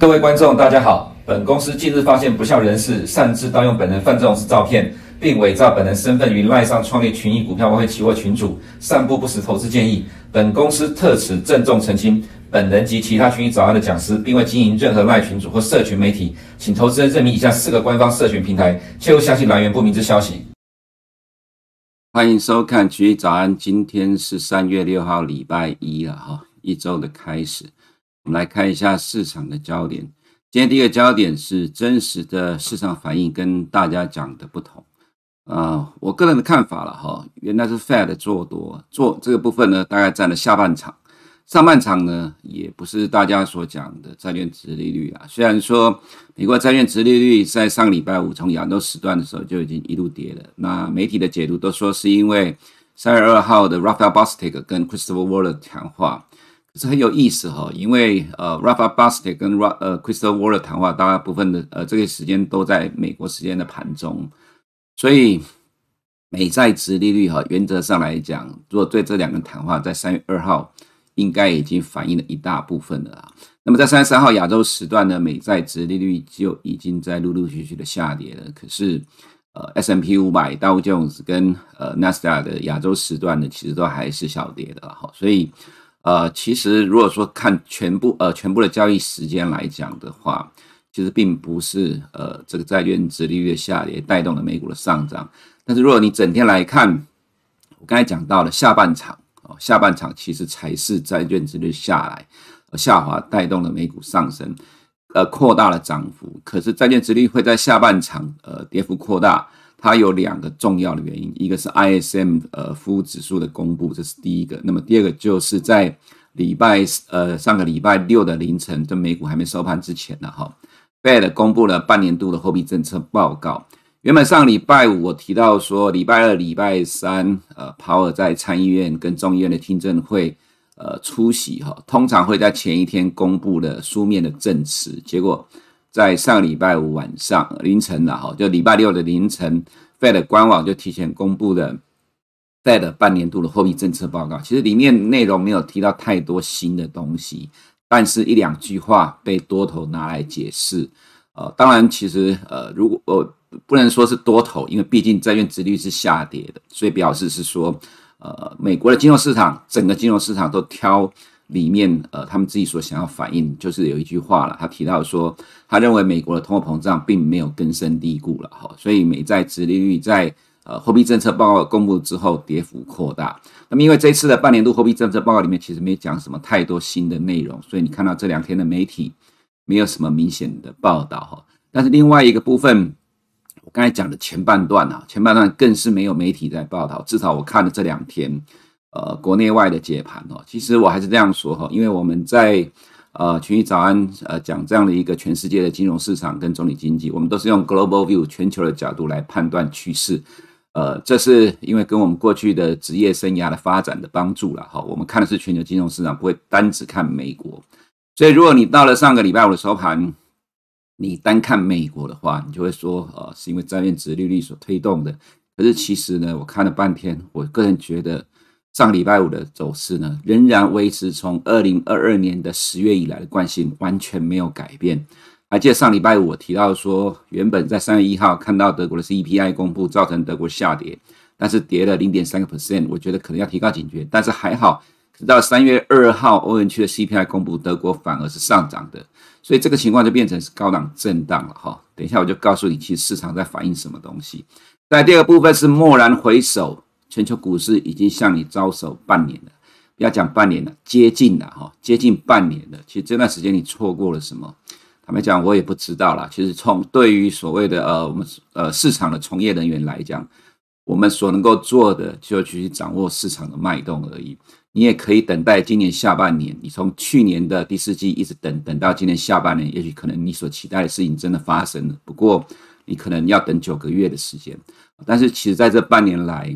各位观众，大家好。本公司近日发现不肖人士擅自盗用本人范仲式照片，并伪造本人身份于赖上创立群益股票外汇期货群组，散布不实投资建议。本公司特此郑重澄清，本人及其他群益早安的讲师，并未经营任何赖群组或社群媒体，请投资人认明以下四个官方社群平台，切勿相信来源不明之消息。欢迎收看群益早安，今天是三月六号，礼拜一了哈，一周的开始。我们来看一下市场的焦点。今天第一个焦点是真实的市场反应跟大家讲的不同。啊、我个人的看法了哈，原来是 Fed 做多，做这个部分呢，大概占了下半场。上半场呢，也不是大家所讲的债券殖利率啊。虽然说美国债券殖利率在上个礼拜五从亚洲时段的时候就已经一路跌了，那媒体的解读都说是因为三月二号的 Raphael Bostic 跟 Christopher Waller 谈话。可是很有意思哈，因为呃，Raphael Bostic 跟 Ra 呃 Christopher Waller 谈话，大部分的呃这个时间都在美国时间的盘中，所以美债殖利率哈，原则上来讲，如果对这两个谈话在三月二号应该已经反映了一大部分了啊。那么在三月三号亚洲时段呢，美债殖利率就已经在陆陆续续的下跌了。可是呃，S M P 五百、道琼斯跟呃纳斯达克的亚洲时段呢，其实都还是小跌的哈，所以。呃，其实如果说看全部呃全部的交易时间来讲的话，其实并不是呃这个债券殖利率的下跌带动了美股的上涨。但是如果你整天来看，我刚才讲到了下半场哦，下半场其实才是债券殖率下来下滑带动了美股上升，呃扩大了涨幅。可是债券殖率会在下半场呃跌幅扩大。它有两个重要的原因，一个是 ISM 呃服务指数的公布，这是第一个。那么第二个就是在礼拜呃上个礼拜六的凌晨，在美股还没收盘之前呢，哈，Fed 公布了半年度的货币政策报告。原本上礼拜五我提到说，礼拜二、礼拜三，呃，鲍尔在参议院跟众议院的听证会呃出席哈，通常会在前一天公布的书面的证词，结果。在上礼拜五晚上凌晨了哈，就礼拜六的凌晨，Fed 官网就提前公布了 Fed 半年度的货币政策报告。其实里面内容没有提到太多新的东西，但是一两句话被多头拿来解释。呃，当然，其实呃，如果呃不能说是多头，因为毕竟债券殖利率是下跌的，所以表示是说，呃，美国的金融市场整个金融市场都挑。里面呃，他们自己所想要反映，就是有一句话了，他提到说，他认为美国的通货膨胀并没有根深蒂固了哈，所以美债殖利率在呃货币政策报告公布之后跌幅扩大。那么因为这次的半年度货币政策报告里面其实没讲什么太多新的内容，所以你看到这两天的媒体没有什么明显的报道哈。但是另外一个部分，我刚才讲的前半段啊，前半段更是没有媒体在报道，至少我看了这两天。呃，国内外的解盘哦，其实我还是这样说哈，因为我们在呃群益早安呃讲这样的一个全世界的金融市场跟总体经济，我们都是用 global view 全球的角度来判断趋势，呃，这是因为跟我们过去的职业生涯的发展的帮助了哈。我们看的是全球金融市场，不会单只看美国，所以如果你到了上个礼拜五的收盘，你单看美国的话，你就会说呃是因为债券殖利率所推动的，可是其实呢，我看了半天，我个人觉得。上礼拜五的走势呢，仍然维持从二零二二年的十月以来的惯性，完全没有改变。还记得上礼拜五我提到说，原本在三月一号看到德国的 CPI 公布，造成德国下跌，但是跌了零点三个 percent，我觉得可能要提高警觉。但是还好，直到三月二号欧元区的 CPI 公布，德国反而是上涨的，所以这个情况就变成是高档震荡了哈。等一下我就告诉你，其实市场在反映什么东西。在第二部分是蓦然回首。全球股市已经向你招手半年了，不要讲半年了，接近了哈，接近半年了。其实这段时间你错过了什么？坦白讲，我也不知道啦。其实从对于所谓的呃我们呃市场的从业人员来讲，我们所能够做的就去掌握市场的脉动而已。你也可以等待今年下半年，你从去年的第四季一直等等到今年下半年，也许可能你所期待的事情真的发生了。不过你可能要等九个月的时间。但是其实在这半年来，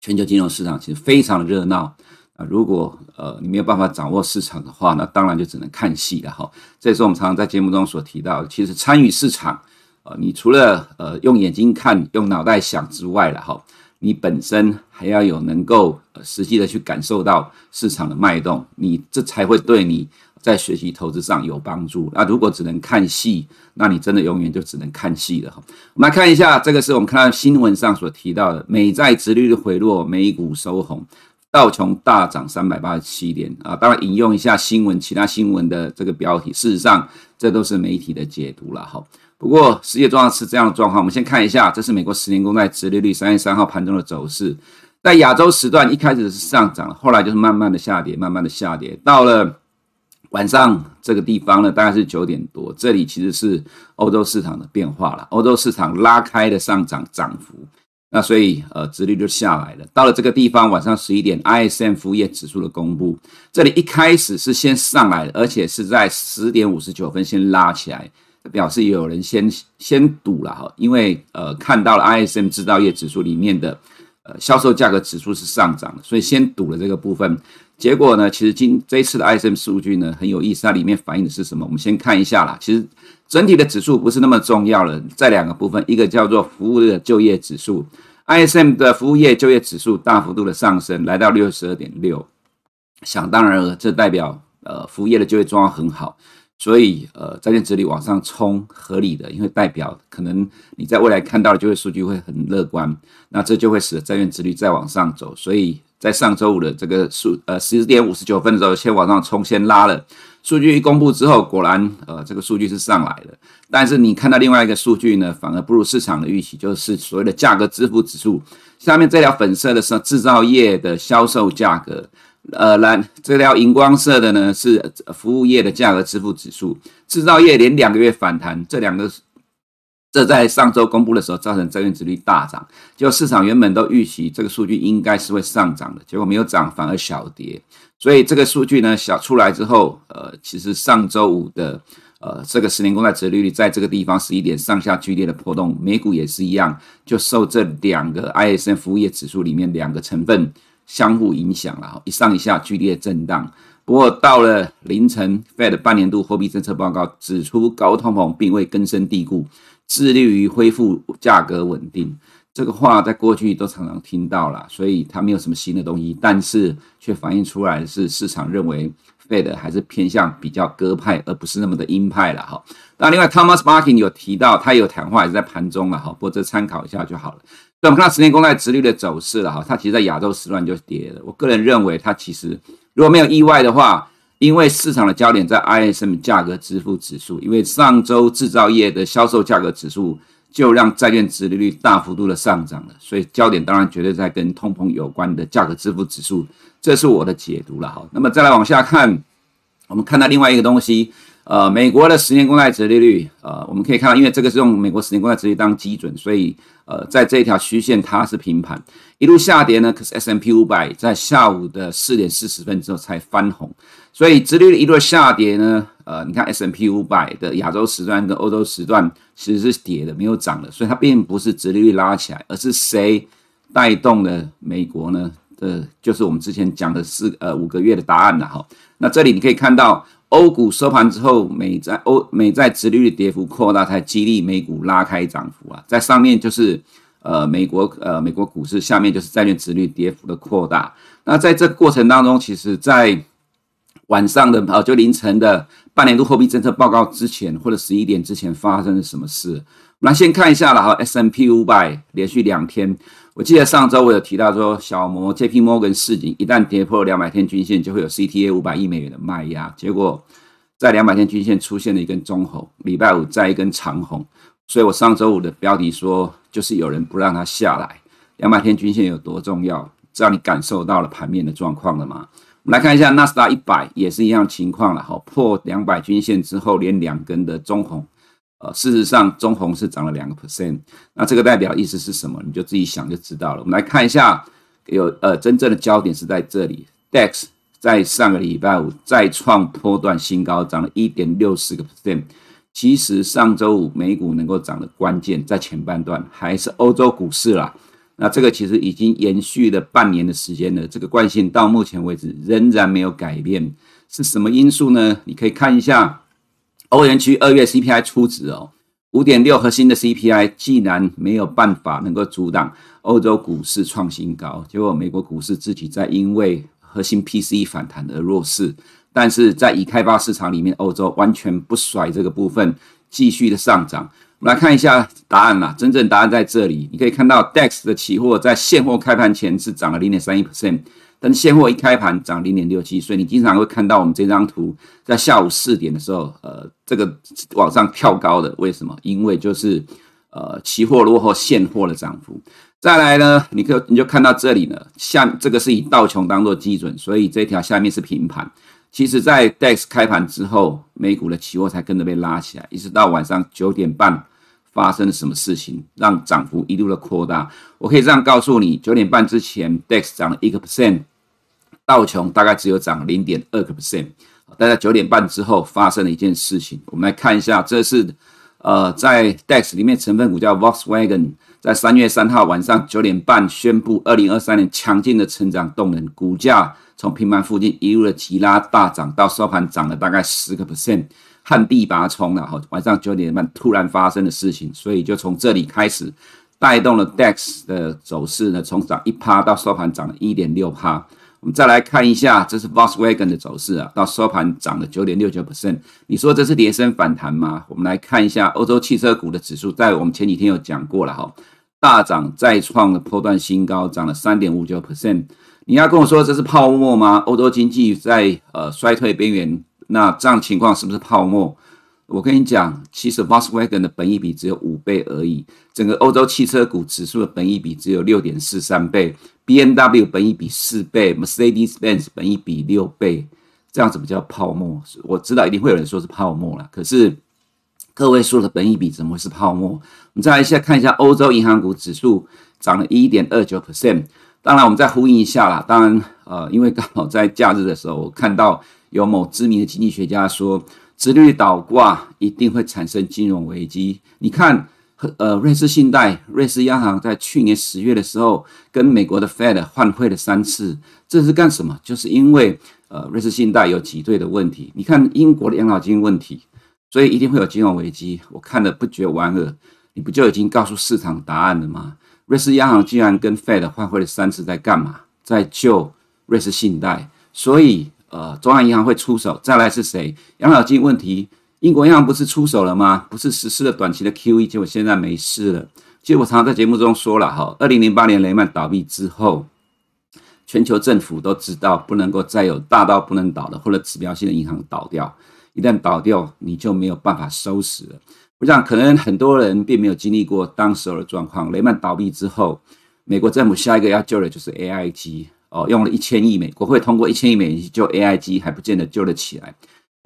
全球金融市场其实非常热闹啊！如果呃你没有办法掌握市场的话，那当然就只能看戏了哈。这也是我们常常在节目中所提到，其实参与市场呃，你除了呃用眼睛看、用脑袋想之外了哈，你本身还要有能够呃实际的去感受到市场的脉动，你这才会对你在学习投资上有帮助。那如果只能看戏，那你真的永远就只能看戏了哈。我们来看一下，这个是我们看到新闻上所提到的，美债殖利率回落，美股收红。道琼大涨三百八十七点啊！当然引用一下新闻，其他新闻的这个标题，事实上这都是媒体的解读了哈。不过实际状况是这样的状况，我们先看一下，这是美国十年公债殖利率三月三号盘中的走势。在亚洲时段一开始是上涨，后来就是慢慢的下跌，慢慢的下跌。到了晚上这个地方呢，大概是九点多，这里其实是欧洲市场的变化了，欧洲市场拉开的上涨涨幅。那所以，呃，殖利率就下来了。到了这个地方，晚上十一点，ISM 服务业指数的公布，这里一开始是先上来的，而且是在十点五十九分先拉起来，表示有人先先赌了哈，因为呃看到了 ISM 制造业指数里面的呃销售价格指数是上涨的，所以先赌了这个部分。结果呢，其实今这一次的 ISM 数据呢很有意思，它里面反映的是什么？我们先看一下啦。其实整体的指数不是那么重要了，在两个部分，一个叫做服务的就业指数，ISM 的服务业就业指数大幅度的上升，来到六十二点六。想当然了，这代表呃服务业的就业状况很好，所以呃债券殖利率往上冲合理的，因为代表可能你在未来看到的就业数据会很乐观，那这就会使得债券殖利率再往上走，所以。在上周五的这个数，呃，十点五十九分的时候，先往上冲，先拉了。数据一公布之后，果然，呃，这个数据是上来的。但是你看到另外一个数据呢，反而不如市场的预期，就是所谓的价格支付指数。下面这条粉色的是制造业的销售价格，呃，蓝这条荧光色的呢是服务业的价格支付指数。制造业连两个月反弹，这两个。这在上周公布的时候，造成债券殖率大涨。就市场原本都预期这个数据应该是会上涨的，结果没有涨，反而小跌。所以这个数据呢，小出来之后，呃，其实上周五的呃这个十年公债殖利率在这个地方十一点上下剧烈的波动，美股也是一样，就受这两个 ISM 服务业指数里面两个成分相互影响了，一上一下剧烈震荡。不过到了凌晨，Fed 半年度货币政策报告指出，高通膨并未根深蒂固。致力于恢复价格稳定，这个话在过去都常常听到了，所以它没有什么新的东西，但是却反映出来是市场认为 Fed 还是偏向比较鸽派，而不是那么的鹰派了哈。那另外 Thomas Markin 有提到，他有谈话也是在盘中了哈，不过这参考一下就好了。所以我们看到十年公债殖率的走势了哈，它其实在亚洲时段就跌了。我个人认为，它其实如果没有意外的话。因为市场的焦点在 ISM 价格支付指数，因为上周制造业的销售价格指数就让债券殖利率大幅度的上涨了，所以焦点当然绝对在跟通膨有关的价格支付指数，这是我的解读了哈。那么再来往下看，我们看到另外一个东西。呃，美国的十年公债殖利率，呃，我们可以看到，因为这个是用美国十年公债殖利率当基准，所以呃，在这一条曲线它是平盘，一路下跌呢。可是 S M P 五百在下午的四点四十分之后才翻红，所以殖利率一路下跌呢，呃，你看 S M P 五百的亚洲时段跟欧洲时段其实是跌的，没有涨的，所以它并不是殖利率拉起来，而是谁带动了美国呢？呃，就是我们之前讲的四呃五个月的答案了哈。那这里你可以看到。欧股收盘之后，美债欧美债殖利率跌幅扩大，才激励美股拉开涨幅啊。在上面就是呃美国呃美国股市，下面就是债券殖率跌幅的扩大。那在这个过程当中，其实，在晚上的呃就凌晨的半年度货币政策报告之前，或者十一点之前发生了什么事？我们来先看一下了哈，S&P 500连续两天。我记得上周我有提到说，小摩 J.P. Morgan 示警，一旦跌破两百天均线，就会有 CTA 五百亿美元的卖压。结果在两百天均线出现了一根中红，礼拜五再一根长红。所以我上周五的标题说，就是有人不让它下来。两百天均线有多重要？只要你感受到了盘面的状况了吗？我们来看一下纳斯达一百也是一样情况了，哈，破两百均线之后连两根的中红。呃，事实上，中红是涨了两个 percent，那这个代表意思是什么？你就自己想就知道了。我们来看一下，有呃，真正的焦点是在这里。Dex 在上个礼拜五再创波段新高，涨了一点六四个 percent。其实上周五美股能够涨的关键在前半段还是欧洲股市啦。那这个其实已经延续了半年的时间了，这个惯性到目前为止仍然没有改变。是什么因素呢？你可以看一下。欧元区二月 CPI 出值哦，五点六核心的 CPI 既然没有办法能够阻挡欧洲股市创新高，结果美国股市自己在因为核心 PCE 反弹而弱势，但是在已开发市场里面，欧洲完全不甩这个部分，继续的上涨。我们来看一下答案啦，真正答案在这里，你可以看到 DAX 的期货在现货开盘前是涨了零点三一 percent。但现货一开盘涨零点六七，所以你经常会看到我们这张图在下午四点的时候，呃，这个往上跳高的，为什么？因为就是呃，期货落后现货的涨幅。再来呢，你可你就看到这里呢，下这个是以道琼当做基准，所以这条下面是平盘。其实，在 DEX 开盘之后，美股的期货才跟着被拉起来，一直到晚上九点半发生了什么事情，让涨幅一路的扩大。我可以这样告诉你，九点半之前，DEX 涨了一个 percent。道琼大概只有涨零点二个 percent，但在九点半之后发生了一件事情，我们来看一下，这是呃在 DAX 里面成分股叫 Volkswagen，在三月三号晚上九点半宣布二零二三年强劲的成长动能，股价从平盘附近一路的急拉大涨，到收盘涨了大概十个 percent，旱地拔葱了哈，晚上九点半突然发生的事情，所以就从这里开始带动了 DAX 的走势呢，从涨一趴到收盘涨了一点六趴。我们再来看一下，这是 Volkswagen 的走势啊，到收盘涨了九点六九 percent。你说这是跌升反弹吗？我们来看一下欧洲汽车股的指数，在我们前几天有讲过了哈，大涨再创了波段新高，涨了三点五九 percent。你要跟我说这是泡沫吗？欧洲经济在呃衰退边缘，那这样情况是不是泡沫？我跟你讲，其实 Volkswagen 的本益比只有五倍而已，整个欧洲汽车股指数的本益比只有六点四三倍，BMW 本益比四倍，Mercedes-Benz 本益比六倍，这样子比较泡沫。我知道一定会有人说是泡沫了，可是各位说的本益比怎么会是泡沫？我们再来一下看一下欧洲银行股指数涨了一点二九 percent。当然，我们再呼应一下啦。当然，呃，因为刚好在假日的时候，我看到有某知名的经济学家说。殖利率倒挂一定会产生金融危机。你看，呃，瑞士信贷、瑞士央行在去年十月的时候跟美国的 Fed 换汇了三次，这是干什么？就是因为呃，瑞士信贷有挤兑的问题。你看英国的养老金问题，所以一定会有金融危机。我看了不觉莞尔，你不就已经告诉市场答案了吗？瑞士央行竟然跟 Fed 换汇了三次，在干嘛？在救瑞士信贷，所以。呃，中央银行会出手，再来是谁？养老金问题，英国银行不是出手了吗？不是实施了短期的 QE，结果现在没事了。其实我常常在节目中说了哈，二零零八年雷曼倒闭之后，全球政府都知道不能够再有大到不能倒的或者指标性的银行倒掉，一旦倒掉，你就没有办法收拾了。我想可能很多人并没有经历过当时候的状况，雷曼倒闭之后，美国政府下一个要救的就是 AIG。哦，用了一千亿美，国会通过一千亿美元救 AIG，还不见得救得起来。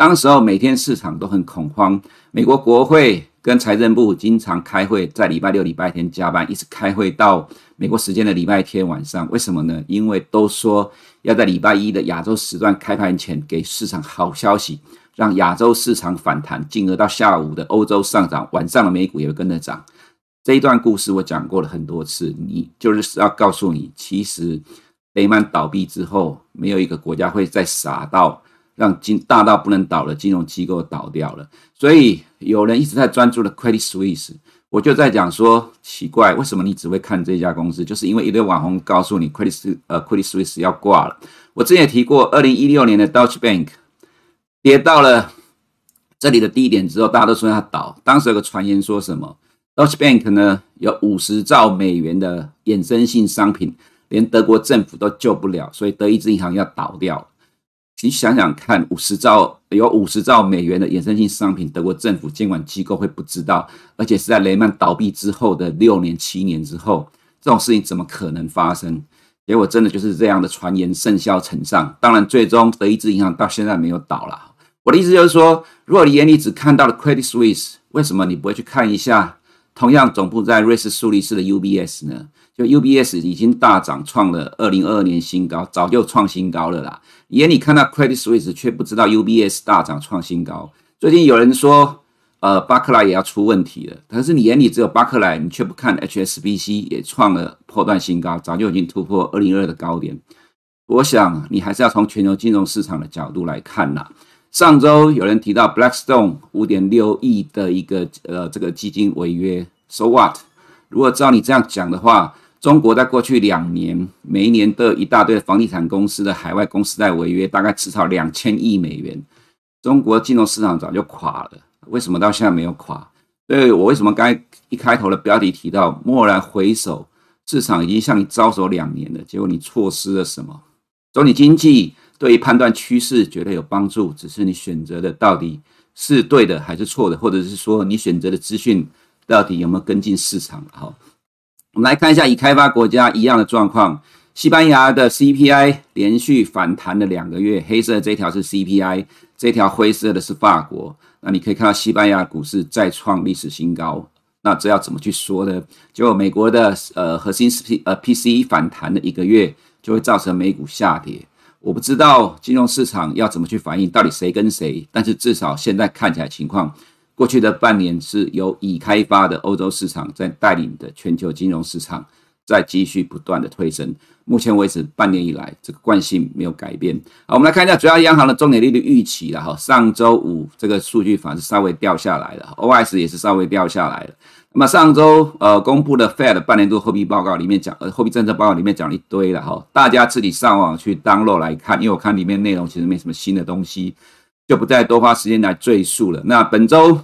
当时候每天市场都很恐慌，美国国会跟财政部经常开会，在礼拜六、礼拜天加班，一直开会到美国时间的礼拜天晚上。为什么呢？因为都说要在礼拜一的亚洲时段开盘前给市场好消息，让亚洲市场反弹，进而到下午的欧洲上涨，晚上的美股也会跟着涨。这一段故事我讲过了很多次，你就是要告诉你，其实。雷曼倒闭之后，没有一个国家会再傻到让金大到不能倒的金融机构倒掉了。所以有人一直在专注的 Credit Suisse，我就在讲说奇怪，为什么你只会看这家公司？就是因为一堆网红告诉你 Credit 呃 Credit Suisse 要挂了。我之前也提过，二零一六年的 Deutsche Bank 跌到了这里的低点之后，大家都说它倒。当时有个传言说什么 Deutsche Bank 呢有五十兆美元的衍生性商品。连德国政府都救不了，所以德意志银行要倒掉。你想想看，五十兆有五十兆美元的衍生性商品，德国政府监管机构会不知道？而且是在雷曼倒闭之后的六年、七年之后，这种事情怎么可能发生？结果真的就是这样的传言甚嚣尘上。当然，最终德意志银行到现在没有倒了。我的意思就是说，如果你眼里只看到了 Credit Suisse，为什么你不会去看一下同样总部在瑞士苏黎世的 UBS 呢？就 UBS 已经大涨，创了二零二二年新高，早就创新高了啦。眼里看到 Credit Suisse，却不知道 UBS 大涨创新高。最近有人说，呃，巴克莱也要出问题了。可是你眼里只有巴克莱，你却不看 HSBC 也创了波段新高，早就已经突破二零二二的高点。我想你还是要从全球金融市场的角度来看啦。上周有人提到 Blackstone 五点六亿的一个呃这个基金违约，So what？如果照你这样讲的话，中国在过去两年每一年都有一大堆房地产公司的海外公司在违约，大概至少两千亿美元。中国金融市场早就垮了，为什么到现在没有垮？所以我为什么刚才一开头的标题提到蓦然回首，市场已经向你招手两年了，结果你错失了什么？总体经济对于判断趋势绝对有帮助，只是你选择的到底是对的还是错的，或者是说你选择的资讯到底有没有跟进市场？好。我们来看一下已开发国家一样的状况。西班牙的 CPI 连续反弹了两个月，黑色的这条是 CPI，这条灰色的是法国。那你可以看到西班牙股市再创历史新高。那这要怎么去说呢？就美国的呃核心 P 呃 PCE 反弹了一个月，就会造成美股下跌。我不知道金融市场要怎么去反应，到底谁跟谁？但是至少现在看起来情况。过去的半年是由已开发的欧洲市场在带领的全球金融市场在继续不断的推升。目前为止，半年以来这个惯性没有改变。好，我们来看一下主要央行的重点利率预期了哈。上周五这个数据反而是稍微掉下来了，OS 也是稍微掉下来了。那么上周呃公布的 Fed 半年度货币报告里面讲，呃货币政策报告里面讲了一堆了哈，大家自己上网去 download 来看，因为我看里面内容其实没什么新的东西，就不再多花时间来赘述了。那本周。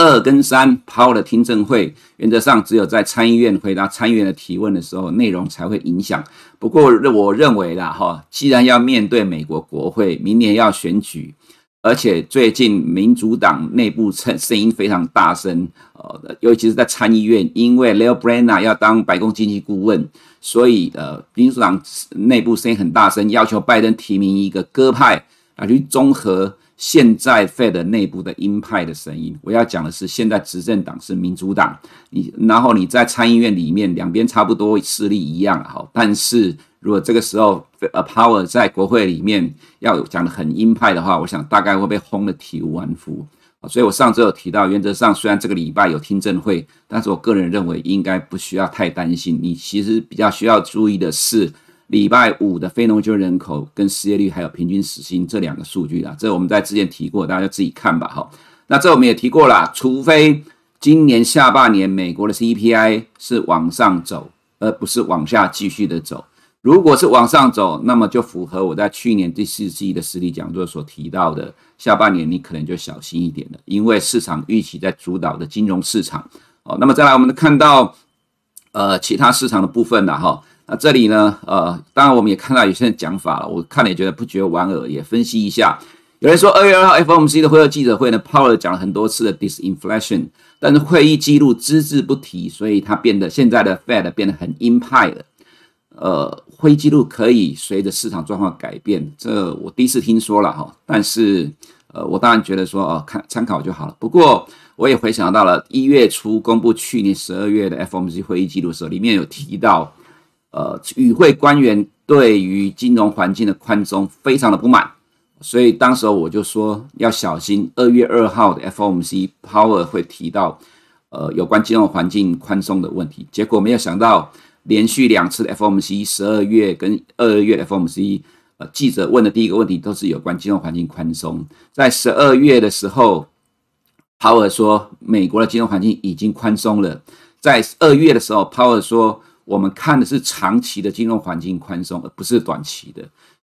二跟三抛了听证会原则上只有在参议院回答参议员的提问的时候，内容才会影响。不过我认为啦，哈，既然要面对美国国会明年要选举，而且最近民主党内部声声音非常大声，呃，尤其是在参议院，因为 Lael Brainard 要当白宫经济顾问，所以呃，民主党内部声音很大声，要求拜登提名一个鸽派啊去综合。现在 Fed 内部的鹰派的声音，我要讲的是，现在执政党是民主党，你然后你在参议院里面两边差不多势力一样哈，但是如果这个时候呃 Power 在国会里面要讲的很鹰派的话，我想大概会被轰得体无完肤。所以我上周有提到，原则上虽然这个礼拜有听证会，但是我个人认为应该不需要太担心。你其实比较需要注意的是。礼拜五的非农就业人口跟失业率还有平均时薪这两个数据啊，这我们在之前提过，大家就自己看吧。哈，那这我们也提过啦，除非今年下半年美国的 CPI 是往上走，而不是往下继续的走。如果是往上走，那么就符合我在去年第四季的实体讲座所提到的，下半年你可能就小心一点了，因为市场预期在主导的金融市场。哦，那么再来，我们看到呃其他市场的部分了哈。那这里呢，呃，当然我们也看到有些人讲法了，我看了也觉得不觉莞尔，也分析一下。有人说二月二号 FOMC 的会后记者会呢，Power 讲了很多次的 disinflation，但是会议记录只字不提，所以它变得现在的 Fed 变得很鹰派了。呃，会议记录可以随着市场状况改变，这我第一次听说了哈。但是呃，我当然觉得说哦，看参考就好了。不过我也回想到了一月初公布去年十二月的 FOMC 会议记录的时候，里面有提到。呃，与会官员对于金融环境的宽松非常的不满，所以当时我就说要小心二月二号的 FOMC Power 会提到呃有关金融环境宽松的问题。结果没有想到，连续两次的 FOMC 十二月跟二月 FOMC，呃记者问的第一个问题都是有关金融环境宽松。在十二月的时候，Power 说美国的金融环境已经宽松了。在二月的时候，Power 说。我们看的是长期的金融环境宽松，而不是短期的。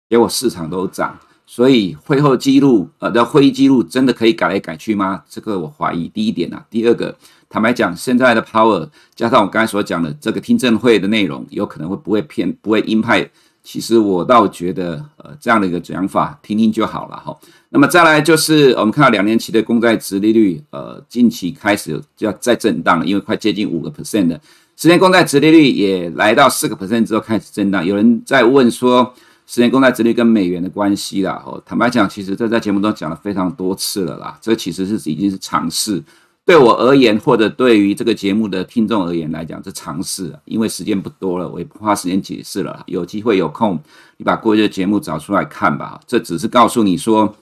结果市场都涨，所以会后记录，呃，的会议记录真的可以改来改去吗？这个我怀疑。第一点啊，第二个，坦白讲，现在的 power 加上我刚才所讲的这个听证会的内容，有可能会不会偏不会鹰派？其实我倒觉得，呃，这样的一个讲法，听听就好了哈。那么再来就是我们看到两年期的公债殖利率，呃，近期开始就要再震荡了，因为快接近五个 percent 了。十年公债殖利率也来到四个 percent 之后开始震荡，有人在问说，十年公债殖利率跟美元的关系啦。哦，坦白讲，其实这在节目中讲了非常多次了啦。这其实是已经是常识，对我而言，或者对于这个节目的听众而言来讲，这常识。因为时间不多了，我也不花时间解释了。有机会有空，你把过去的节目找出来看吧。这只是告诉你说，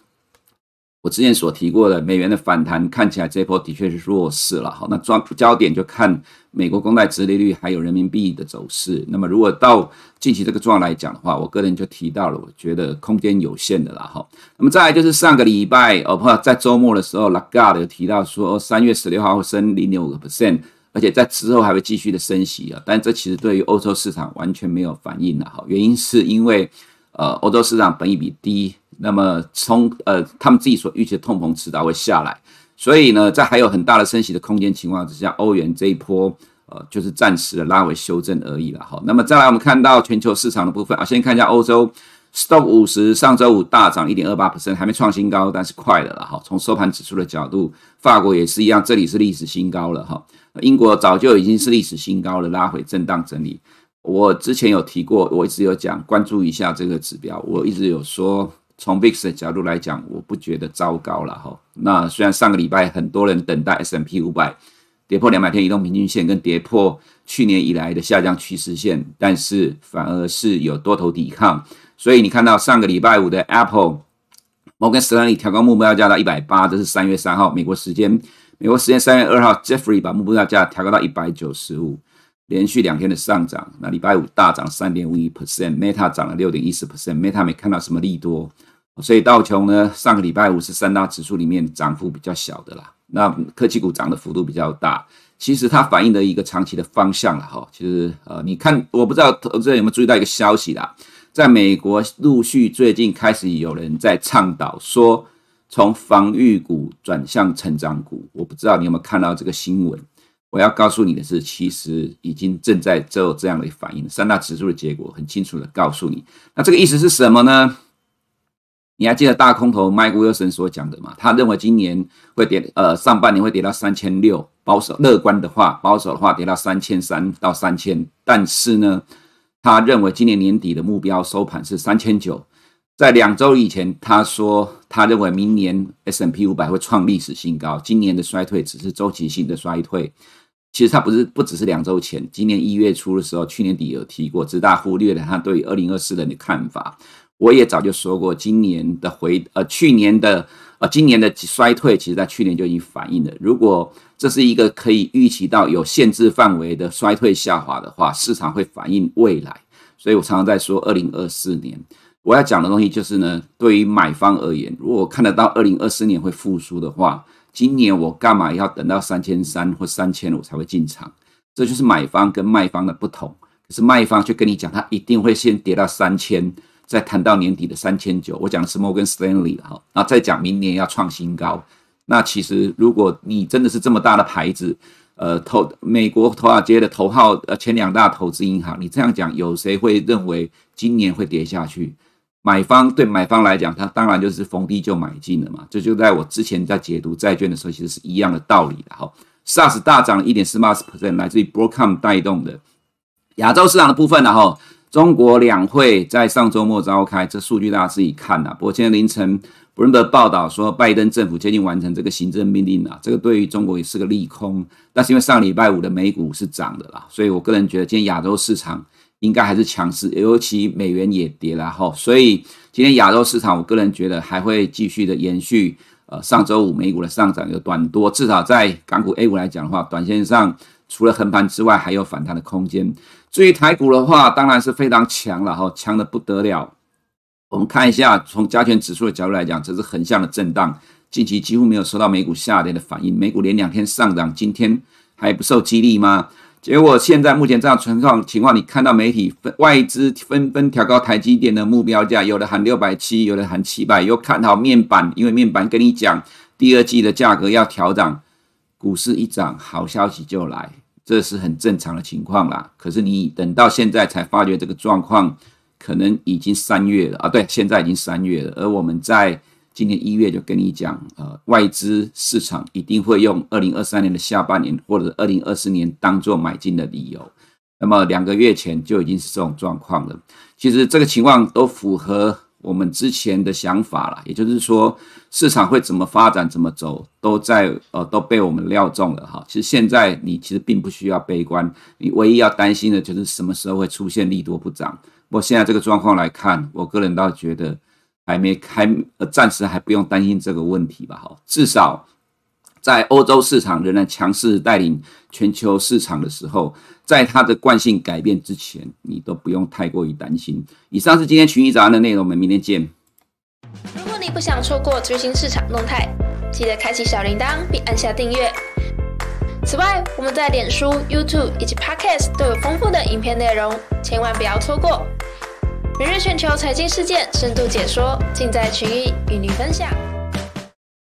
我之前所提过的美元的反弹看起来这波的确是弱势了，好，那焦焦点就看美国公债殖利率还有人民币的走势。那么如果到近期这个状况来讲的话，我个人就提到了，我觉得空间有限的了哈。那么再来就是上个礼拜哦，不，在周末的时候，Lagarde 有提到说三月十六号会升零点五个 percent，而且在之后还会继续的升息啊。但这其实对于欧洲市场完全没有反应了哈，原因是因为呃欧洲市场本益比低。那么从呃他们自己所预期的通膨迟早会下来，所以呢，在还有很大的升息的空间情况之下，欧元这一波呃就是暂时的拉回修正而已了哈。那么再来我们看到全球市场的部分啊，先看一下欧洲 s t o p 五十上周五大涨一点二八 percent，还没创新高，但是快了了哈。从收盘指数的角度，法国也是一样，这里是历史新高了哈。英国早就已经是历史新高了，拉回震荡整理。我之前有提过，我一直有讲关注一下这个指标，我一直有说。从 VIX 的角度来讲，我不觉得糟糕了哈。那虽然上个礼拜很多人等待 S&P 500跌破两百天移动平均线，跟跌破去年以来的下降趋势线，但是反而是有多头抵抗。所以你看到上个礼拜五的 Apple、摩根士丹利调高目标价到一百八，这是三月三号美国时间。美国时间三月二号，Jeffrey 把目标价调高到一百九十五。连续两天的上涨，那礼拜五大涨三点五一 percent，Meta 涨了六点一四 percent，Meta 没看到什么利多。所以道琼呢，上个礼拜五是三大指数里面涨幅比较小的啦。那科技股涨的幅度比较大，其实它反映的一个长期的方向了哈。其实呃，你看，我不知道投资人有没有注意到一个消息啦，在美国陆续最近开始有人在倡导说，从防御股转向成长股。我不知道你有没有看到这个新闻。我要告诉你的是，其实已经正在做这样的反应。三大指数的结果很清楚的告诉你，那这个意思是什么呢？你还记得大空头 Mike Wilson 所讲的吗？他认为今年会跌，呃，上半年会跌到三千六，保守乐观的话，保守的话跌到三千三到三千。但是呢，他认为今年年底的目标收盘是三千九。在两周以前，他说他认为明年 S&P 五百会创历史新高，今年的衰退只是周期性的衰退。其实他不是不只是两周前，今年一月初的时候，去年底有提过，只大忽略了他对二零二四年的看法。我也早就说过，今年的回呃，去年的呃，今年的衰退，其实在去年就已经反映了。如果这是一个可以预期到有限制范围的衰退下滑的话，市场会反映未来。所以我常常在说，二零二四年我要讲的东西就是呢，对于买方而言，如果看得到二零二四年会复苏的话，今年我干嘛要等到三千三或三千五才会进场？这就是买方跟卖方的不同。可是卖方却跟你讲，他一定会先跌到三千。再谈到年底的三千九，我讲的是摩根士丹利哈，然后再讲明年要创新高。那其实如果你真的是这么大的牌子，呃，投美国华尔街的头号呃前两大投资银行，你这样讲，有谁会认为今年会跌下去？买方对买方来讲，他当然就是逢低就买进了嘛。这就在我之前在解读债券的时候，其实是一样的道理的哈。SARS 大涨一点四八 percent，来自于 Broadcom 带动的亚洲市场的部分然后。中国两会在上周末召开，这数据大家自己看呐、不过今天凌晨，Bloomberg 报道说，拜登政府接近完成这个行政命令了、这个对于中国也是个利空。但是因为上礼拜五的美股是涨的啦，所以我个人觉得今天亚洲市场应该还是强势，尤其美元也跌了哈。所以今天亚洲市场，我个人觉得还会继续的延续。呃，上周五美股的上涨有短多，至少在港股 A 股来讲的话，短线上除了横盘之外，还有反弹的空间。至于台股的话，当然是非常强了哈，强的不得了。我们看一下，从加权指数的角度来讲，这是横向的震荡，近期几乎没有受到美股下跌的反应。美股连两天上涨，今天还不受激励吗？结果现在目前这样情况情况，你看到媒体分外资纷纷调高台积电的目标价，有的喊六百七，有的喊七百，又看好面板，因为面板跟你讲第二季的价格要调涨，股市一涨，好消息就来。这是很正常的情况啦，可是你等到现在才发觉这个状况，可能已经三月了啊。对，现在已经三月了，而我们在今年一月就跟你讲，呃，外资市场一定会用二零二三年的下半年或者二零二四年当做买进的理由。那么两个月前就已经是这种状况了。其实这个情况都符合。我们之前的想法了，也就是说，市场会怎么发展、怎么走，都在呃都被我们料中了哈。其实现在你其实并不需要悲观，你唯一要担心的就是什么时候会出现利多不涨。不过现在这个状况来看，我个人倒觉得，还没开，呃，暂时还不用担心这个问题吧？哈，至少在欧洲市场仍然强势带领全球市场的时候，在它的惯性改变之前，你都不用太过于担心。以上是今天群益早安的内容，我们明天见。如果你不想错过最新市场动态，记得开启小铃铛并按下订阅。此外，我们在脸书、YouTube 以及 Podcast 都有丰富的影片内容，千万不要错过。每日全球财经事件深度解说，尽在群益与您分享。